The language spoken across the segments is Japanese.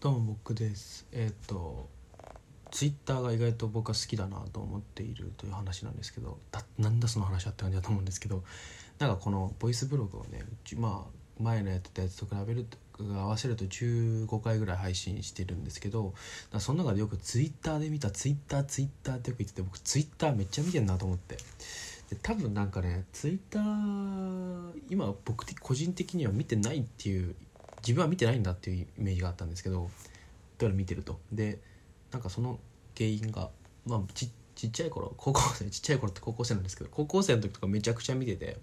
どうも僕です。えっ、とツイッターが意外と僕は好きだなと思っているという話なんですけどだなんだその話はって感じだと思うんですけどなんかこのボイスブログをねまあ前のやってたやつと比べると合わせると15回ぐらい配信してるんですけどだその中でよくツイッターで見たツイッターツイッターってよく言ってて僕ツイッターめっちゃ見てんなと思って。で多分なんかねツイッター今僕個人的には見てないっていう自分は見てないんだっていうイメージがあったんですけどだから見てると。でなんかその原因がまあちちっちゃい頃高校生ちっちゃい頃って高校生なんですけど高校生の時とかめちゃくちゃ見てて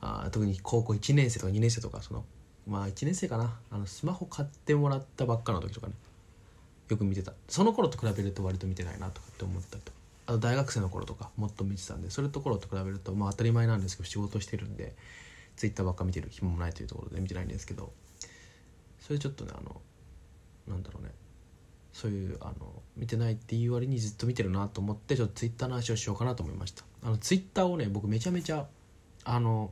あ特に高校1年生とか2年生とかそのまあ1年生かな。あのスマホ買ってもらったばっかの時とかねよく見てた。その頃と比べると割と見てないなとかって思ったりと。あと大学生の頃とかもっと見てたんでそれところと比べるとまあ当たり前なんですけど仕事してるんでツイッターばっか見てる暇もないというところで見てないんですけどそれちょっとねあのなんだろうね。そういうあの見てないっていう割にずっと見てるなと思ってちょっとツイッターの話をしようかなと思いました。あのツイッターをね僕めちゃめちゃあの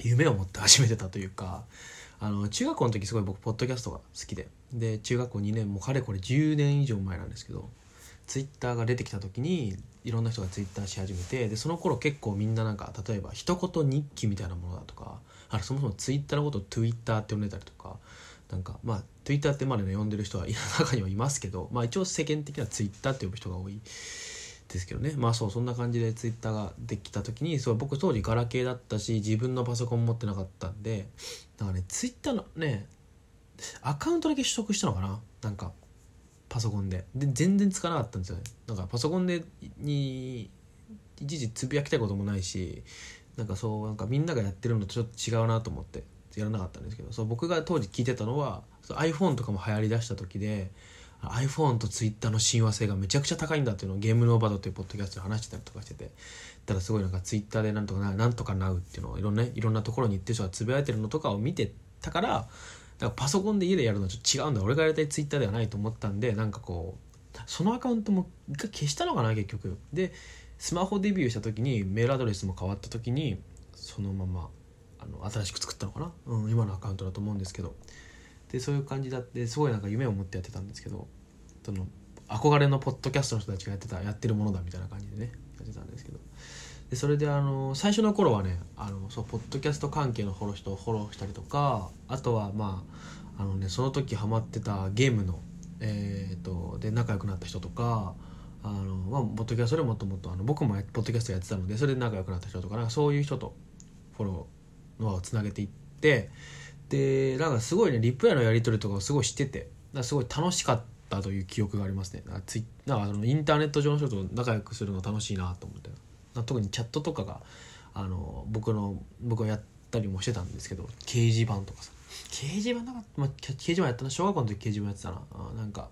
夢を持って始めてたというかあの中学校の時すごい僕ポッドキャストが好きでで中学校2年もうかれこれ10年以上前なんですけどツイッターが出てきた時にいろんな人がツイッターし始めてでその頃結構みんななんか例えば一言日記みたいなものだとかあそもそもツイッターのことを Twitter って呼んでたりとかなんかまあ Twitter ってまでね呼んでる人は中にはいますけどまあ一応世間的には Twitter って呼ぶ人が多いですけどね。まあそうそんな感じで Twitter ができた時にそう僕当時ガラケーだったし自分のパソコン持ってなかったんでだからね Twitter のねアカウントだけ取得したのかな？なんかパソコンで。で全然使わなかったんですよね。なんかパソコンでに一時つぶやきたいこともないしなんかそうなんかみんながやってるのとちょっと違うなと思って。やらなかったんですけどそう僕が当時聞いてたのはそう iPhone とかも流行りだした時で iPhone と Twitter の親和性がめちゃくちゃ高いんだっていうのをゲームノーバードというポッドキャストで話してたりとかしててたらすごいなんか Twitter でなんとかななんとかなうっていうのをいろんな、ね、いろんなところに行ってる人がつぶやいてるのとかを見てたからだからパソコンで家でやるのはちょっと違うんだ。俺がやりたい Twitter ではないと思ったんでなんかこうそのアカウントも一回消したのかな結局。でスマホデビューした時にメールアドレスも変わった時にそのままあの新しく作ったのかな、うん、今のアカウントだと思うんですけど。でそういう感じだってすごいなんか夢を持ってやってたんですけどその憧れのポッドキャストの人たちがやってたやってるものだみたいな感じでねやってたんですけど。でそれであの最初の頃はねあのそうポッドキャスト関係のフォロー人をフォローしたりとかあとはまああのねその時ハマってたゲームのえー、とで仲良くなった人とかあの、まあ、ポッドキャストでもっともっとあの僕もポッドキャストやってたのでそれで仲良くなった人とかなんかそういう人とフォローのをつなげていってでなんかすごいねリプライのやり取りとかをすごいしててだすごい楽しかったという記憶がありますね。なんかツイなんかそのインターネット上の人と仲良くするの楽しいなと思って。特にチャットとかがあの僕の僕がやったりもしてたんですけど掲示板とかさ。掲示板なかった、まあ、掲示板やったな。小学校の時掲示板やってたな。あなんか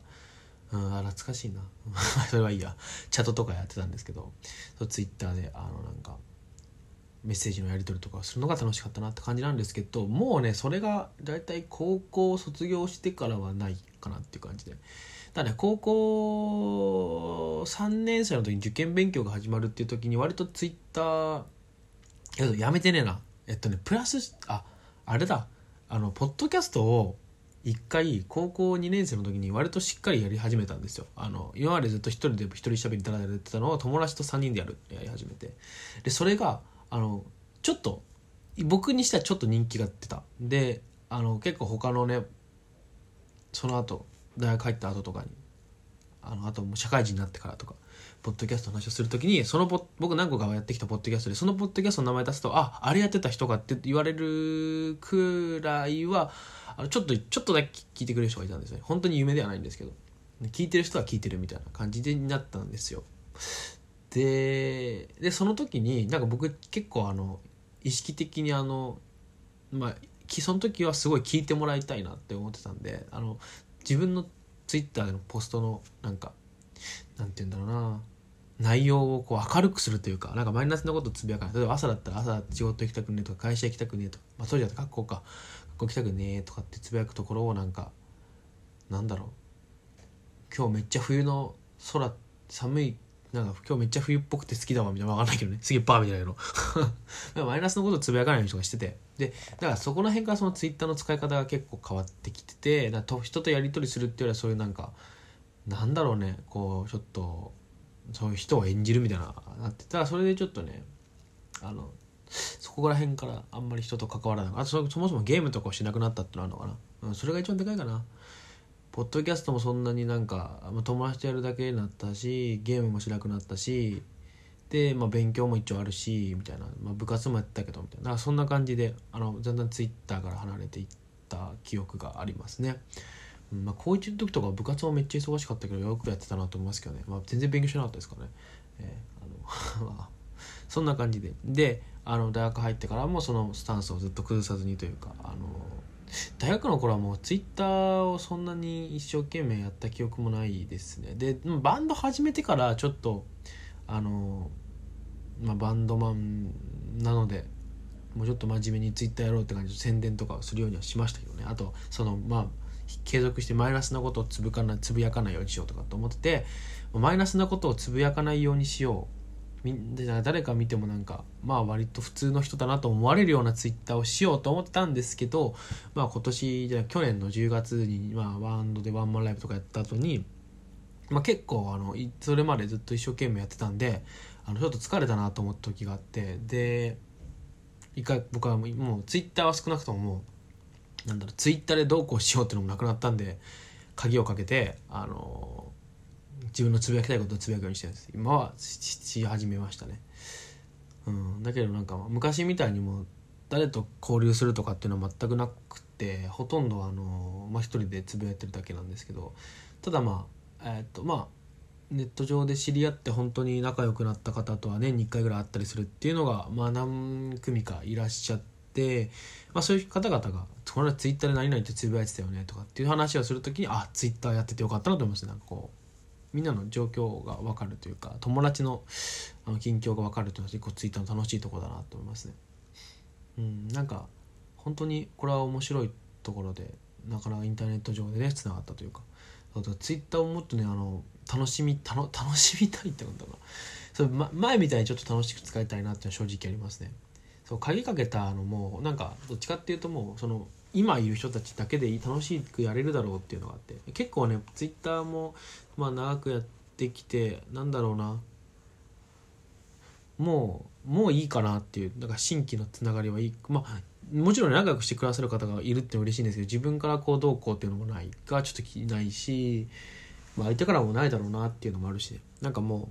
うん、あ懐かしいな。それはいいや。チャットとかやってたんですけどそうツイッターであのなんかメッセージのやり取りとかするのが楽しかったなって感じなんですけどもうねそれが大体高校卒業してからはないかなっていう感じで。だね高校3年生の時に受験勉強が始まるっていう時に割とツイッターやめてねえな。えっとねプラスああれだ。あのポッドキャストを一回高校2年生の時に割としっかりやり始めたんですよ。あの今までずっと一人で一人喋りだらだらやってたのを友達と3人でやるやり始めて。でそれがあのちょっと僕にしてはちょっと人気が出た。であの結構他のねその後大学入った後とかにあのあともう社会人になってからとかポッドキャストの話をするときにそのポ僕何個かやってきたポッドキャストでそのポッドキャストの名前出すとああれやってた人かって言われるくらいはあのちょっとちょっとだけ聞いてくれる人がいたんですね。本当に夢ではないんですけど。聞いてる人は聞いてるみたいな感じになったんですよ。ででその時になんか僕結構あの意識的にあのまあその時はすごい聞いてもらいたいなって思ってたんであの自分のツイッターでのポストのなんかなんて言うんだろうな内容をこう明るくするというかなんかマイナスなことつぶやかない。例えば朝だったら朝仕事行きたくねとか会社行きたくねとか、まあ、当時だったら学校か。学校行きたくねとかってつぶやくところをなんかなんだろう。今日めっちゃ冬の空寒いなんか今日めっちゃ冬っぽくて好きだわみたいなわかんないけどね。すげえバーみたいなの。マイナスのことつぶやかないようにしてて。でだからそこら辺からそのツイッターの使い方が結構変わってきててだと人とやり取りするっていうよりはそういうなんかなんだろうね。こうちょっとそういう人を演じるみたいななってたらそれでちょっとねあのそこら辺からあんまり人と関わらないあとそそもそもゲームとかをしなくなったってのあるのかな、うん、それが一番でかいかな。ポッドキャストもそんなになんか友達とやるだけになったしゲームもしなくなったしで、まあ、勉強も一応あるしみたいな、まあ、部活もやったけどみたいな。そんな感じであのだんだんツイッターから離れていった記憶がありますね。まあ、高1の時とか部活もめっちゃ忙しかったけどよくやってたなと思いますけどね、まあ、全然勉強しなかったですからね、えー、あの そんな感じで。であの大学入ってからもそのスタンスをずっと崩さずにというかあの大学の頃はもうツイッターをそんなに一生懸命やった記憶もないですね。でバンド始めてからちょっとあの、まあ、バンドマンなのでもうちょっと真面目にツイッターやろうって感じで宣伝とかをするようにはしましたけどね。あとそのまあ継続してマイナスなことをつぶかなつぶやかないようにしようとかと思っててマイナスなことをつぶやかないようにしよう誰か見てもなんかまあ割と普通の人だなと思われるようなツイッターをしようと思ってたんですけどまあ今年じゃ去年の10月にまあワンドでワンマンライブとかやった後にまあ結構あのそれまでずっと一生懸命やってたんであのちょっと疲れたなと思った時があってで一回僕はもうツイッターは少なくとももうなんだろうツイッターでどうこうしようっていうのもなくなったんで鍵をかけてあの自分のつぶやきたいことをつぶやくようにしてるんです。今はし始めましたね。うん。だけどなんか昔みたいにも誰と交流するとかっていうのは全くなくてほとんどあの、まあ、一人でつぶやいてるだけなんですけど。ただまあえー、っとまあネット上で知り合って本当に仲良くなった方とは年に1回ぐらい会ったりするっていうのが、まあ、何組かいらっしゃって、まあ、そういう方々が「これはツイッターで何々ってつぶやいてたよね」とかっていう話をする時にあツイッターやっててよかったなと思いますなんかこうみんなの状況が分かるというか友達のあの近況が分かるというのは結構ツイッターの楽しいとこだなと思いますね。うん、なんか本当にこれは面白いところでなかなかインターネット上でねつながったというかツイッターをもっとねあの楽しみ楽楽しみたいってことかなそれ、ま、前みたいにちょっと楽しく使いたいなっていうのは正直ありますね。そう鍵かけたのもなんかどっちかっていうともうその今いる人たちだけで楽しくやれるだろうっていうのがあって結構ねツイッターもまあ長くやってきてなんだろうな。もうもういいかなっていうだから新規のつながりはいい。まあもちろん仲良くしてくださる方がいるって嬉しいんですけど自分からこうどうこうっていうのもない。がちょっと気ないし、まあ、相手からもないだろうなっていうのもあるし、なんかも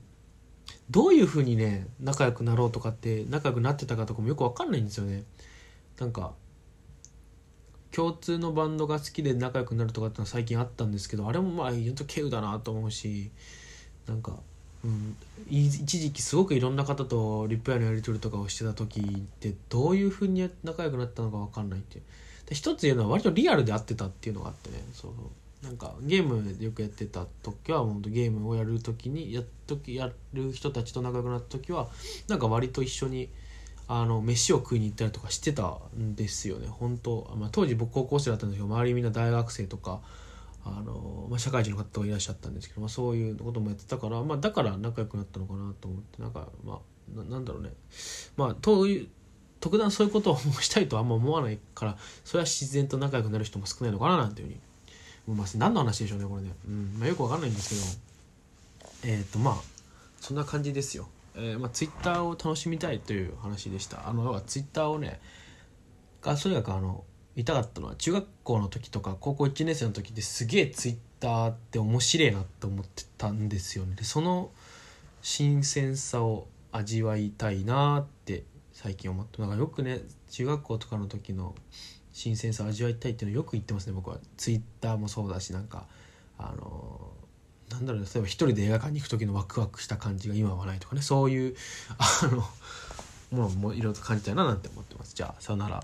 うどういうふうにね仲良くなろうとかって仲良くなってたかとかもよく分かんないんですよね。なんか共通のバンドが好きで仲良くなるとかってのは最近あったんですけどあれもまあ言うと稀有だなと思うしなんか、うん、一時期すごくいろんな方とリップ屋のやり取りとかをしてた時ってどういうふうに仲良くなったのか分かんないっていう。で一つ言うのは割とリアルで会ってたっていうのがあってねそうなんかゲームよくやってた時は本当ゲームをやる時にやっときやる人たちと仲良くなった時はなんか割と一緒にあの飯を食いに行ったりとかしてたんですよね。本当、まあ、当時僕高校生だったんですけど周りみんな大学生とかあの、まあ、社会人の方がいらっしゃったんですけど、まあ、そういうこともやってたから、まあ、だから仲良くなったのかなと思ってなんかまあななんだろうね。まあという特段そういうことをしたいとはあんま思わないからそれは自然と仲良くなる人も少ないのかななんていうふうに思います。何の話でしょうねこれね、うんまあ、よくわかんないんですけど。えっ、ー、とまあそんな感じですよ。えーまあ、ツイッターを楽しみたいという話でした。あの要はツイッターをねがとにかくあの見たかったのは中学校の時とか高校1年生の時ですげえツイッターって面白いなと思ってたんですよね。でその新鮮さを味わいたいなって最近思ってだからよくね中学校とかの時の新鮮さを味わいたいっていうのをよく言ってますね僕は。ツイッターもそうだしなんかあのなんだろう例えば一人で映画館に行く時のワクワクした感じが今はないとかね。そういうあのものもいろいろと感じたいななんて思ってます。じゃあさよなら。